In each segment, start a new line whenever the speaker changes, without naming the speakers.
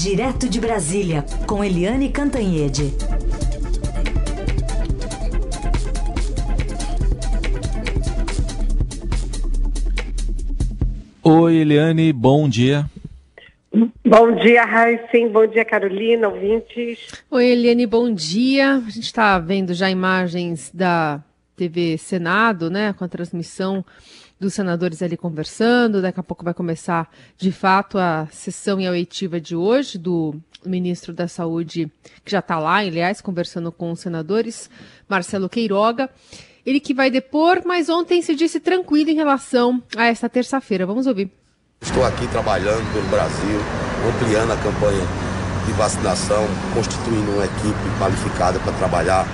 Direto de Brasília, com Eliane Cantanhede.
Oi, Eliane, bom dia.
Bom dia, Raíssen. Bom dia, Carolina, ouvintes.
Oi, Eliane, bom dia. A gente está vendo já imagens da TV Senado, né, com a transmissão dos senadores ali conversando. Daqui a pouco vai começar, de fato, a sessão e a oitiva de hoje do ministro da Saúde, que já está lá, aliás, conversando com os senadores, Marcelo Queiroga. Ele que vai depor, mas ontem se disse tranquilo em relação a esta terça-feira. Vamos ouvir.
Estou aqui trabalhando pelo Brasil, ampliando a campanha de vacinação, constituindo uma equipe qualificada para trabalhar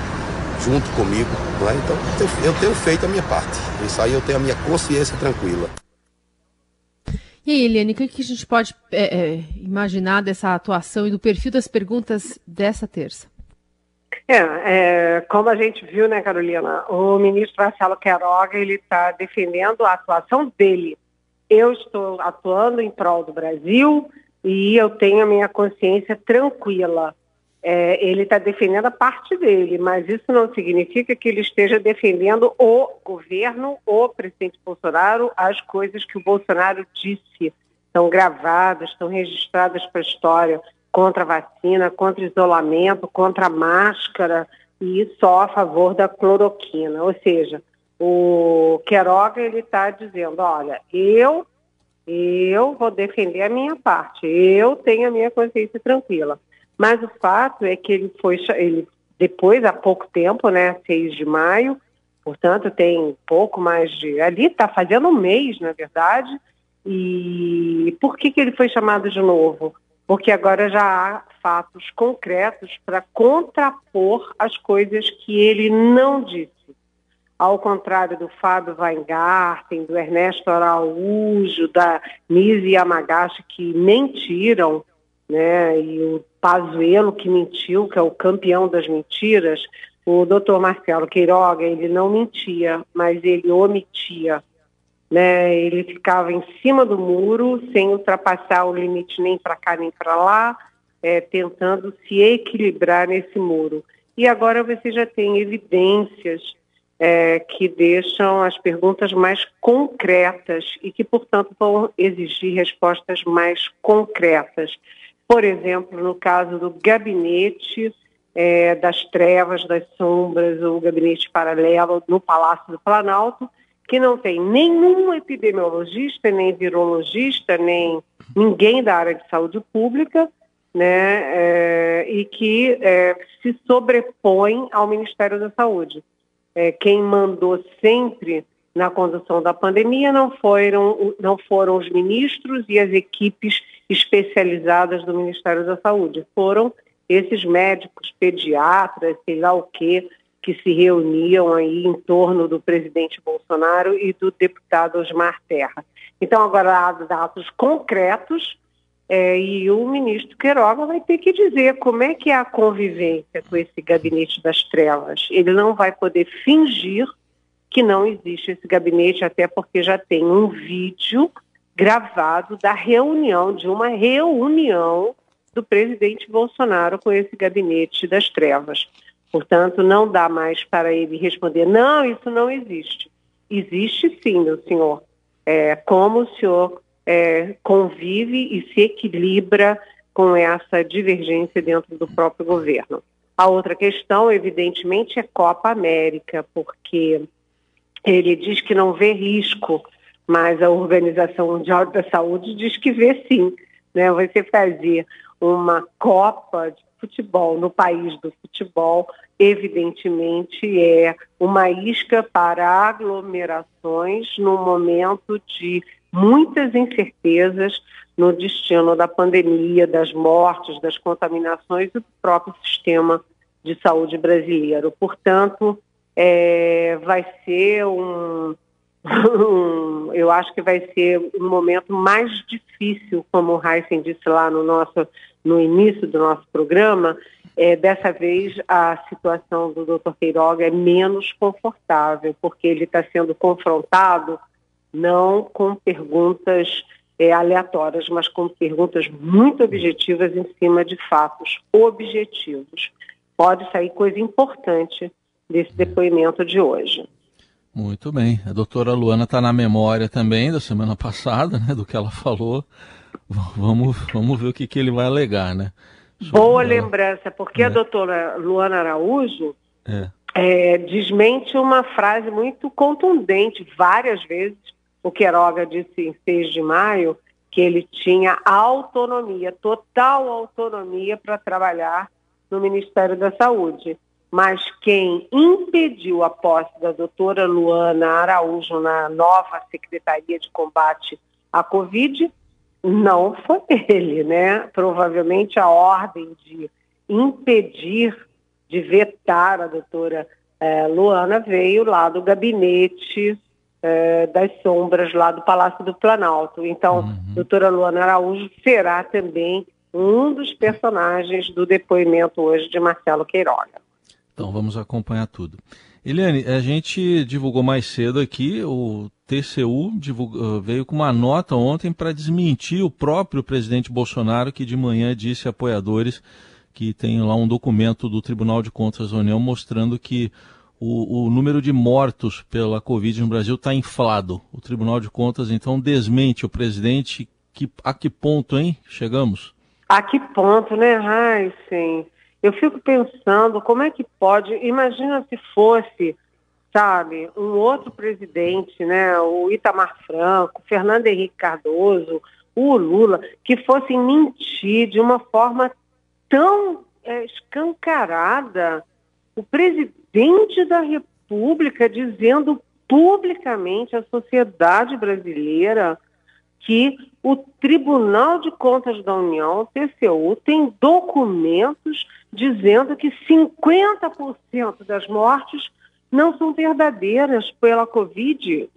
junto comigo. Não é? Então, eu tenho feito a minha parte. Isso aí eu tenho a minha consciência tranquila.
E aí, Eliane, o que a gente pode é, é, imaginar dessa atuação e do perfil das perguntas dessa terça?
É, é, como a gente viu, né, Carolina, o ministro Marcelo Queiroga, ele está defendendo a atuação dele. Eu estou atuando em prol do Brasil e eu tenho a minha consciência tranquila é, ele está defendendo a parte dele, mas isso não significa que ele esteja defendendo o governo, o presidente Bolsonaro, as coisas que o Bolsonaro disse. Estão gravadas, estão registradas para a história contra a vacina, contra isolamento, contra a máscara e só a favor da cloroquina. Ou seja, o Queiroga ele está dizendo, olha, eu eu vou defender a minha parte, eu tenho a minha consciência tranquila. Mas o fato é que ele foi, ele depois, há pouco tempo, né, 6 de maio, portanto tem pouco mais de, ali está fazendo um mês, na verdade, e por que, que ele foi chamado de novo? Porque agora já há fatos concretos para contrapor as coisas que ele não disse. Ao contrário do Fábio Weingarten, do Ernesto Araújo, da Nise Yamagashi, que mentiram, né? E o Pazuello que mentiu, que é o campeão das mentiras, o doutor Marcelo Queiroga, ele não mentia, mas ele omitia. Né? Ele ficava em cima do muro, sem ultrapassar o limite nem para cá nem para lá, é, tentando se equilibrar nesse muro. E agora você já tem evidências é, que deixam as perguntas mais concretas e que, portanto, vão exigir respostas mais concretas. Por exemplo, no caso do gabinete é, das trevas, das sombras, o gabinete paralelo no Palácio do Planalto, que não tem nenhum epidemiologista, nem virologista, nem ninguém da área de saúde pública, né, é, e que é, se sobrepõe ao Ministério da Saúde. É, quem mandou sempre na condução da pandemia não foram, não foram os ministros e as equipes especializadas do Ministério da Saúde, foram esses médicos, pediatras, sei lá o quê, que se reuniam aí em torno do presidente Bolsonaro e do deputado Osmar Terra. Então, agora há dados concretos é, e o ministro Queiroga vai ter que dizer como é que é a convivência com esse gabinete das trevas. Ele não vai poder fingir que não existe esse gabinete, até porque já tem um vídeo gravado da reunião, de uma reunião do presidente Bolsonaro com esse gabinete das trevas. Portanto, não dá mais para ele responder, não, isso não existe. Existe sim, meu senhor. É, como o senhor é, convive e se equilibra com essa divergência dentro do próprio governo. A outra questão, evidentemente, é Copa América, porque ele diz que não vê risco, mas a Organização Mundial da Saúde diz que vê sim. Né? Você fazer uma Copa de futebol no país do futebol, evidentemente é uma isca para aglomerações no momento de muitas incertezas no destino da pandemia, das mortes, das contaminações do próprio sistema de saúde brasileiro. Portanto, é, vai ser um, eu acho que vai ser um momento mais difícil, como o Heisen disse lá no nosso no início do nosso programa, é, dessa vez a situação do Dr. Queiroga é menos confortável, porque ele está sendo confrontado não com perguntas é, aleatórias, mas com perguntas muito objetivas em cima de fatos objetivos. Pode sair coisa importante desse depoimento de hoje.
Muito bem. A doutora Luana está na memória também da semana passada, né, do que ela falou. Vamos, vamos ver o que, que ele vai alegar, né?
Sobre Boa ela. lembrança, porque é. a doutora Luana Araújo é. É, desmente uma frase muito contundente, várias vezes, o Queiroga disse em 6 de maio, que ele tinha autonomia, total autonomia para trabalhar no Ministério da Saúde. Mas quem impediu a posse da doutora Luana Araújo na nova Secretaria de Combate à Covid não foi ele, né? Provavelmente a ordem de impedir, de vetar a doutora eh, Luana veio lá do gabinete eh, das sombras lá do Palácio do Planalto. Então, uhum. doutora Luana Araújo será também um dos personagens do depoimento hoje de Marcelo Queiroga.
Então, vamos acompanhar tudo. Eliane, a gente divulgou mais cedo aqui, o TCU divulgou, veio com uma nota ontem para desmentir o próprio presidente Bolsonaro, que de manhã disse a apoiadores que tem lá um documento do Tribunal de Contas da União mostrando que o, o número de mortos pela Covid no Brasil está inflado. O Tribunal de Contas, então, desmente o presidente. Que, a que ponto, hein? Chegamos?
A que ponto, né, Heisen? Eu fico pensando como é que pode. Imagina se fosse, sabe, um outro presidente, né? O Itamar Franco, Fernando Henrique Cardoso, o Lula, que fossem mentir de uma forma tão é, escancarada. O presidente presidente da República dizendo publicamente à sociedade brasileira que o Tribunal de Contas da União, TCU, tem documentos dizendo que 50% das mortes não são verdadeiras pela Covid.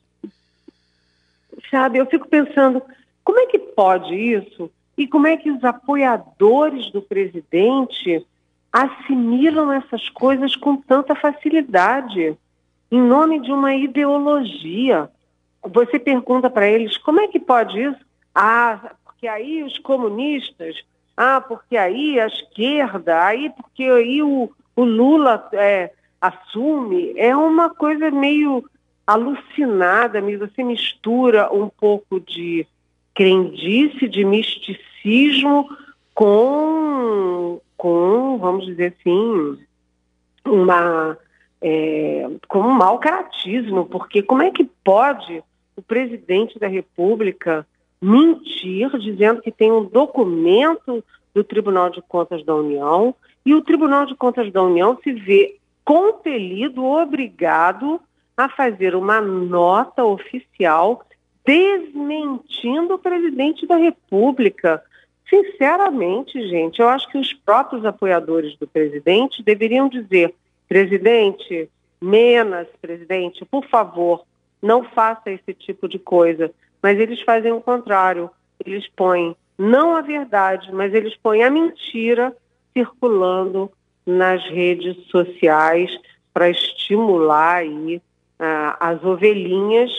Sabe, eu fico pensando, como é que pode isso? E como é que os apoiadores do presidente assimilam essas coisas com tanta facilidade, em nome de uma ideologia. Você pergunta para eles como é que pode isso? Ah, porque aí os comunistas, ah, porque aí a esquerda, aí porque aí o, o Lula é, assume. É uma coisa meio alucinada, você mistura um pouco de crendice, de misticismo com com, vamos dizer assim, uma é, com um mau caratismo, porque como é que pode o presidente da República mentir dizendo que tem um documento do Tribunal de Contas da União e o Tribunal de Contas da União se vê compelido, obrigado a fazer uma nota oficial desmentindo o presidente da República. Sinceramente, gente, eu acho que os próprios apoiadores do presidente deveriam dizer: presidente, menos, presidente, por favor, não faça esse tipo de coisa. Mas eles fazem o contrário. Eles põem não a verdade, mas eles põem a mentira circulando nas redes sociais para estimular aí ah, as ovelhinhas,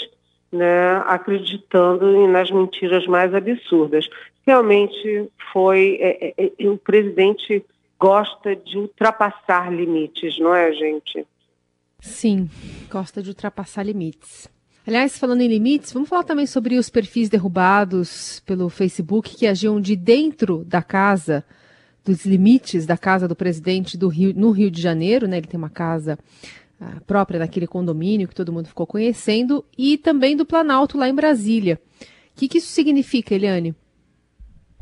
né, acreditando nas mentiras mais absurdas realmente foi. É, é, é, o presidente gosta de ultrapassar limites, não é, gente?
Sim, gosta de ultrapassar limites. Aliás, falando em limites, vamos falar também sobre os perfis derrubados pelo Facebook que agiam de dentro da casa, dos limites da casa do presidente do Rio, no Rio de Janeiro, né? Ele tem uma casa ah, própria daquele condomínio que todo mundo ficou conhecendo, e também do Planalto lá em Brasília. O que, que isso significa, Eliane?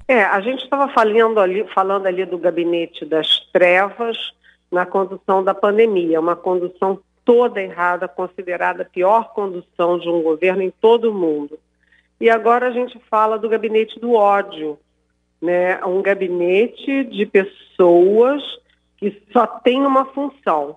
É, a gente estava falando ali, falando ali do gabinete das trevas na condução da pandemia, uma condução toda errada, considerada a pior condução de um governo em todo o mundo. E agora a gente fala do gabinete do ódio, né? Um gabinete de pessoas que só tem uma função,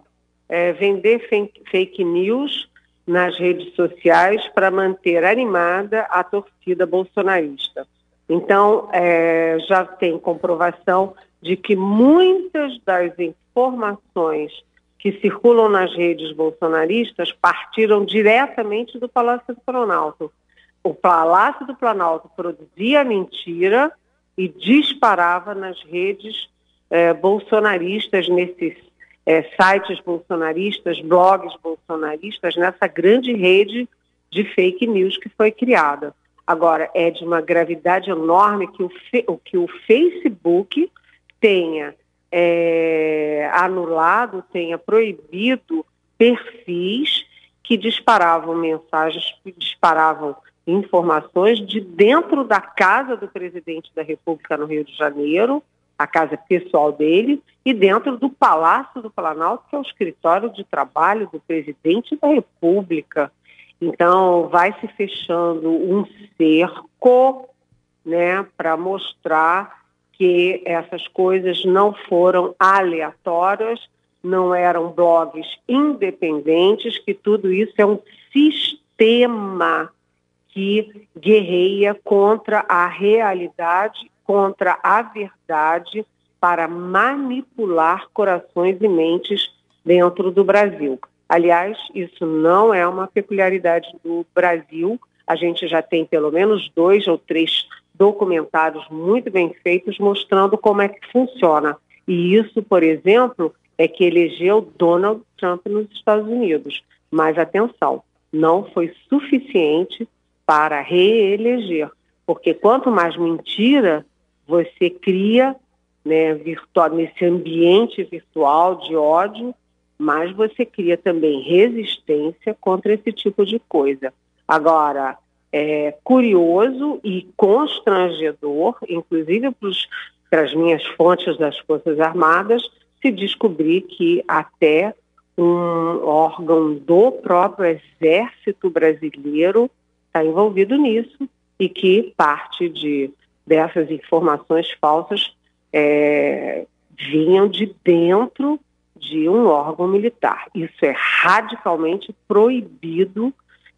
é vender fake news nas redes sociais para manter animada a torcida bolsonarista. Então, é, já tem comprovação de que muitas das informações que circulam nas redes bolsonaristas partiram diretamente do Palácio do Planalto. o Palácio do Planalto produzia mentira e disparava nas redes é, bolsonaristas, nesses é, sites bolsonaristas, blogs bolsonaristas, nessa grande rede de fake news que foi criada. Agora, é de uma gravidade enorme que o, que o Facebook tenha é, anulado, tenha proibido perfis que disparavam mensagens, que disparavam informações de dentro da casa do presidente da República no Rio de Janeiro, a casa pessoal dele, e dentro do Palácio do Planalto, que é o escritório de trabalho do presidente da República. Então, vai se fechando um cerco né, para mostrar que essas coisas não foram aleatórias, não eram blogs independentes, que tudo isso é um sistema que guerreia contra a realidade, contra a verdade, para manipular corações e mentes dentro do Brasil. Aliás, isso não é uma peculiaridade do Brasil. A gente já tem pelo menos dois ou três documentários muito bem feitos mostrando como é que funciona. E isso, por exemplo, é que elegeu Donald Trump nos Estados Unidos. Mas atenção, não foi suficiente para reeleger, porque quanto mais mentira você cria né, virtual, nesse ambiente virtual de ódio, mais você cria também resistência contra esse tipo de coisa. Agora, é curioso e constrangedor, inclusive para as minhas fontes das Forças Armadas, se descobrir que até um órgão do próprio Exército Brasileiro está envolvido nisso e que parte de, dessas informações falsas é, vinham de dentro de um órgão militar. Isso é radicalmente proibido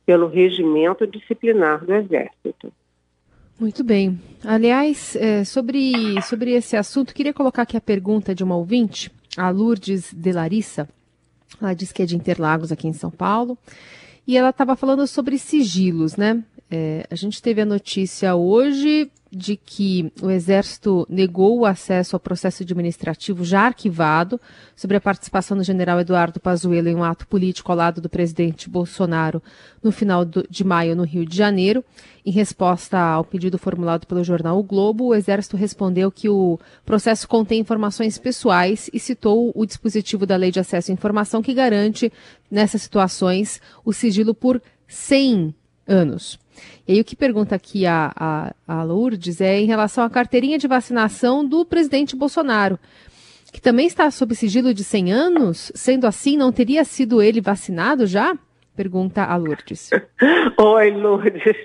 pelo regimento disciplinar do Exército.
Muito bem. Aliás, é, sobre, sobre esse assunto, queria colocar aqui a pergunta de uma ouvinte, a Lourdes de Larissa. Ela diz que é de Interlagos, aqui em São Paulo. E ela estava falando sobre sigilos, né? É, a gente teve a notícia hoje de que o Exército negou o acesso ao processo administrativo já arquivado sobre a participação do general Eduardo Pazuello em um ato político ao lado do presidente Bolsonaro no final de maio no Rio de Janeiro. Em resposta ao pedido formulado pelo jornal O Globo, o Exército respondeu que o processo contém informações pessoais e citou o dispositivo da Lei de Acesso à Informação que garante, nessas situações, o sigilo por 100 anos. E aí o que pergunta aqui a, a, a Lourdes é em relação à carteirinha de vacinação do presidente Bolsonaro, que também está sob sigilo de 100 anos. Sendo assim, não teria sido ele vacinado já? Pergunta a Lourdes.
Oi, Lourdes.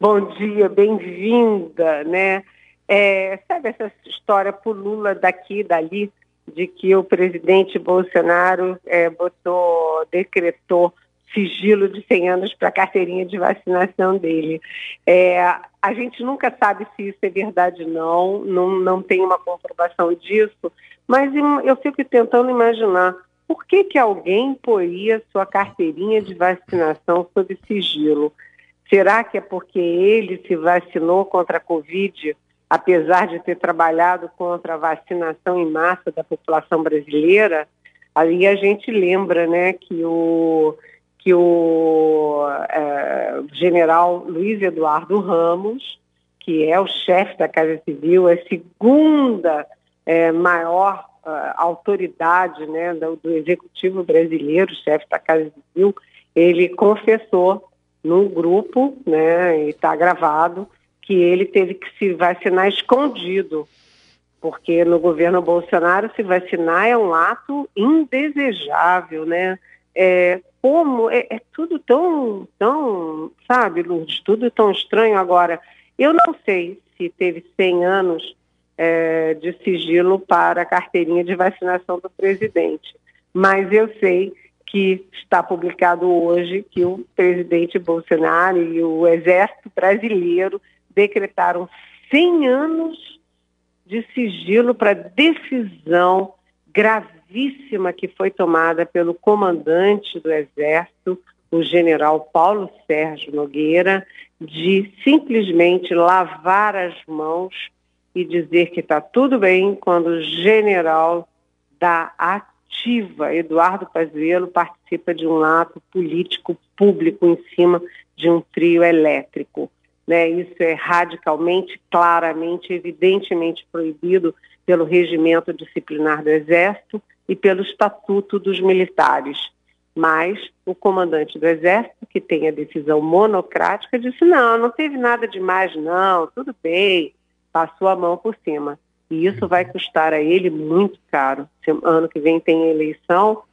Bom dia, bem-vinda, né? É, sabe essa história pulula daqui e dali de que o presidente Bolsonaro é, botou, decretou sigilo de 100 anos para a carteirinha de vacinação dele. É, a gente nunca sabe se isso é verdade ou não, não, não tem uma comprovação disso, mas eu fico tentando imaginar por que, que alguém poria sua carteirinha de vacinação sob sigilo. Será que é porque ele se vacinou contra a Covid, apesar de ter trabalhado contra a vacinação em massa da população brasileira? Ali a gente lembra né, que o que o é, general Luiz Eduardo Ramos, que é o chefe da Casa Civil, é a segunda é, maior uh, autoridade né, do, do, executivo brasileiro, chefe da Casa Civil, ele confessou no grupo, né, e está gravado, que ele teve que se vacinar escondido, porque no governo Bolsonaro se vacinar é um ato indesejável, né? É, como é, é, tudo tão, tão, sabe, Lourdes, tudo tão estranho agora. Eu não sei se teve 100 anos é, de sigilo para a carteirinha de vacinação do presidente, mas eu sei que está publicado hoje que o presidente Bolsonaro e o Exército Brasileiro decretaram 100 anos de sigilo para decisão gravíssima que foi tomada pelo comandante do Exército, o general Paulo Sérgio Nogueira de simplesmente lavar as mãos e dizer que está tudo bem quando o general da ativa, Eduardo Pazuello, participa de um ato político público em cima de um trio elétrico. Né? Isso é radicalmente, claramente, evidentemente proibido pelo regimento disciplinar do Exército e pelo Estatuto dos Militares. Mas o comandante do Exército, que tem a decisão monocrática, disse: não, não teve nada demais, não, tudo bem, passou a mão por cima. E isso vai custar a ele muito caro. Ano que vem tem eleição,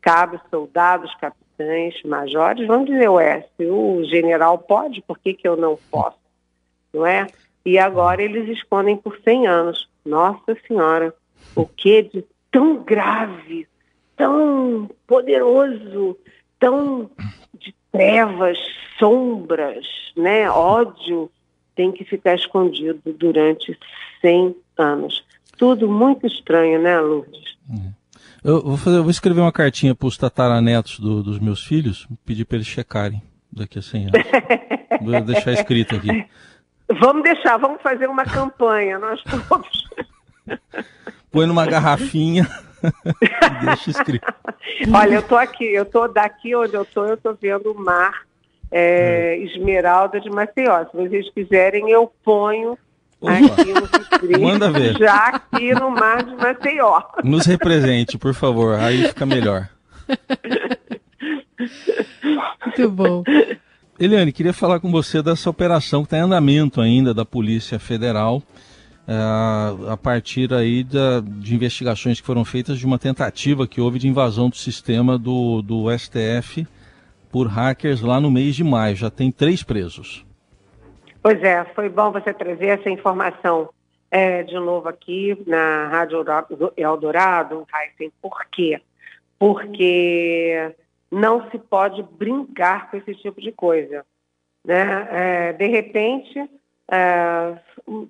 cabe soldados, capitães, majores, vão dizer, ué, se o general pode, por que, que eu não posso? Não é? E agora eles escondem por 100 anos. Nossa Senhora, o que de tão grave, tão poderoso, tão de trevas, sombras, né, ódio, tem que ficar escondido durante 100 anos. Tudo muito estranho, né, Lourdes?
Uhum. Eu vou, fazer, eu vou escrever uma cartinha para os tataranetos do, dos meus filhos, pedir para eles checarem daqui a 100 anos. vou deixar escrito aqui.
Vamos deixar, vamos fazer uma campanha, nós todos.
Põe numa garrafinha. Deixa escrito.
Olha, eu tô aqui, eu tô daqui onde eu tô, eu tô vendo o mar é, Esmeralda de Maceió. Se vocês quiserem, eu ponho Opa. aqui no escrito,
Manda ver.
já aqui no mar de Maceió.
Nos represente, por favor, aí fica melhor.
Muito bom.
Eliane, queria falar com você dessa operação que está em andamento ainda da Polícia Federal é, a partir aí da, de investigações que foram feitas de uma tentativa que houve de invasão do sistema do, do STF por hackers lá no mês de maio. Já tem três presos.
Pois é, foi bom você trazer essa informação é, de novo aqui na Rádio Eldorado, Heisen. Por quê? Porque não se pode brincar com esse tipo de coisa. Né? É, de repente, é,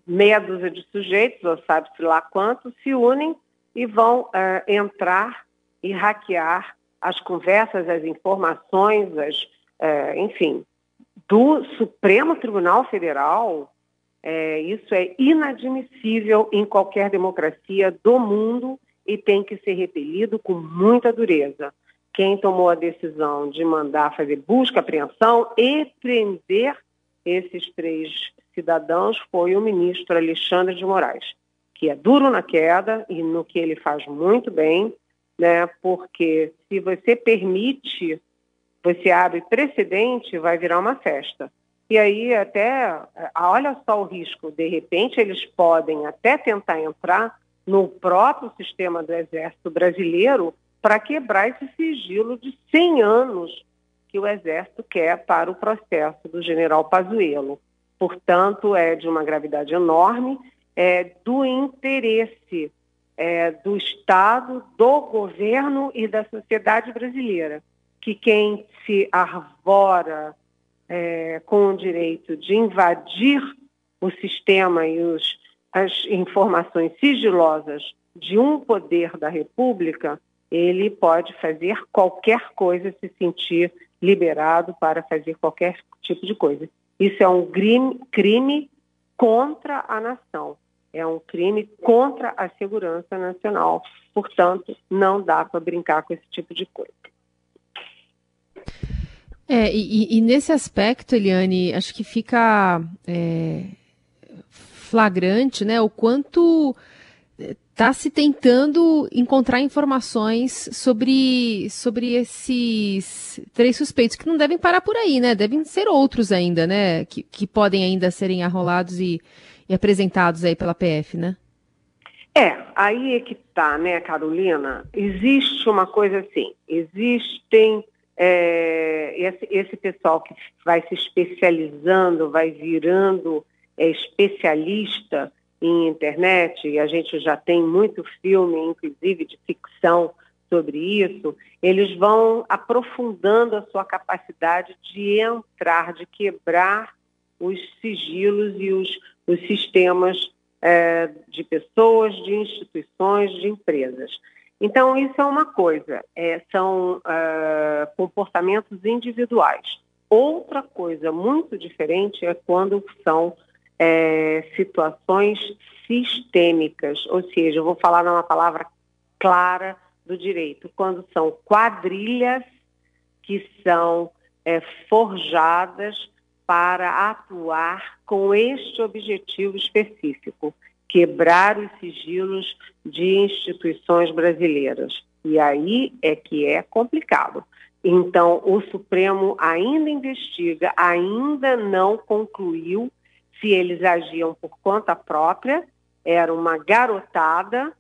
meia dúzia de sujeitos, ou sabe-se lá quantos, se unem e vão é, entrar e hackear as conversas, as informações, as, é, enfim, do Supremo Tribunal Federal. É, isso é inadmissível em qualquer democracia do mundo e tem que ser repelido com muita dureza. Quem tomou a decisão de mandar fazer busca, apreensão e prender esses três cidadãos foi o ministro Alexandre de Moraes, que é duro na queda e no que ele faz muito bem, né? Porque se você permite, você abre precedente, vai virar uma festa. E aí até, olha só o risco, de repente eles podem até tentar entrar no próprio sistema do Exército Brasileiro para quebrar esse sigilo de 100 anos que o Exército quer para o processo do general Pazuello portanto, é de uma gravidade enorme, é, do interesse é, do Estado, do governo e da sociedade brasileira, que quem se arvora é, com o direito de invadir o sistema e os, as informações sigilosas de um poder da República, ele pode fazer qualquer coisa, se sentir liberado para fazer qualquer tipo de coisa. Isso é um crime, crime contra a nação, é um crime contra a segurança nacional. Portanto, não dá para brincar com esse tipo de coisa.
É, e, e, nesse aspecto, Eliane, acho que fica é, flagrante né, o quanto está se tentando encontrar informações sobre, sobre esses três suspeitos, que não devem parar por aí, né? Devem ser outros ainda, né? Que, que podem ainda serem arrolados e, e apresentados aí pela PF, né?
É, aí é que tá, né, Carolina? Existe uma coisa assim, existem é, esse, esse pessoal que vai se especializando, vai virando é, especialista em internet, e a gente já tem muito filme, inclusive de ficção, sobre isso, eles vão aprofundando a sua capacidade de entrar, de quebrar os sigilos e os, os sistemas é, de pessoas, de instituições, de empresas. Então, isso é uma coisa, é, são uh, comportamentos individuais. Outra coisa muito diferente é quando são é, situações sistêmicas, ou seja, eu vou falar numa palavra clara do direito, quando são quadrilhas que são é, forjadas para atuar com este objetivo específico, quebrar os sigilos de instituições brasileiras. E aí é que é complicado. Então, o Supremo ainda investiga, ainda não concluiu se eles agiam por conta própria, era uma garotada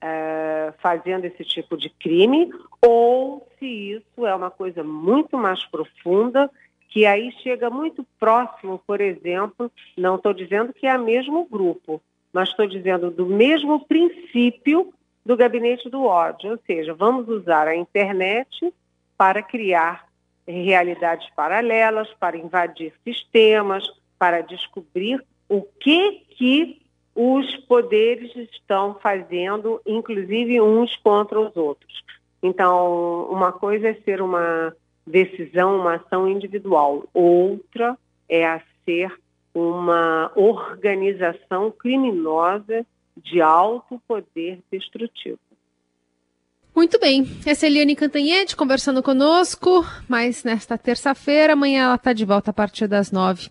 é, fazendo esse tipo de crime, ou se isso é uma coisa muito mais profunda, que aí chega muito próximo, por exemplo, não estou dizendo que é o mesmo grupo, mas estou dizendo do mesmo princípio do gabinete do ódio, ou seja, vamos usar a internet para criar realidades paralelas, para invadir sistemas, para descobrir o que que os poderes estão fazendo, inclusive uns contra os outros. Então, uma coisa é ser uma decisão, uma ação individual, outra é a ser uma organização criminosa de alto poder destrutivo.
Muito bem. Essa é Eliane Cantanhete conversando conosco, mas nesta terça-feira, amanhã ela está de volta a partir das nove.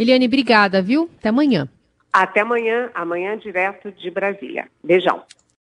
Eliane, obrigada, viu? Até amanhã.
Até amanhã, amanhã direto de Brasília. Beijão.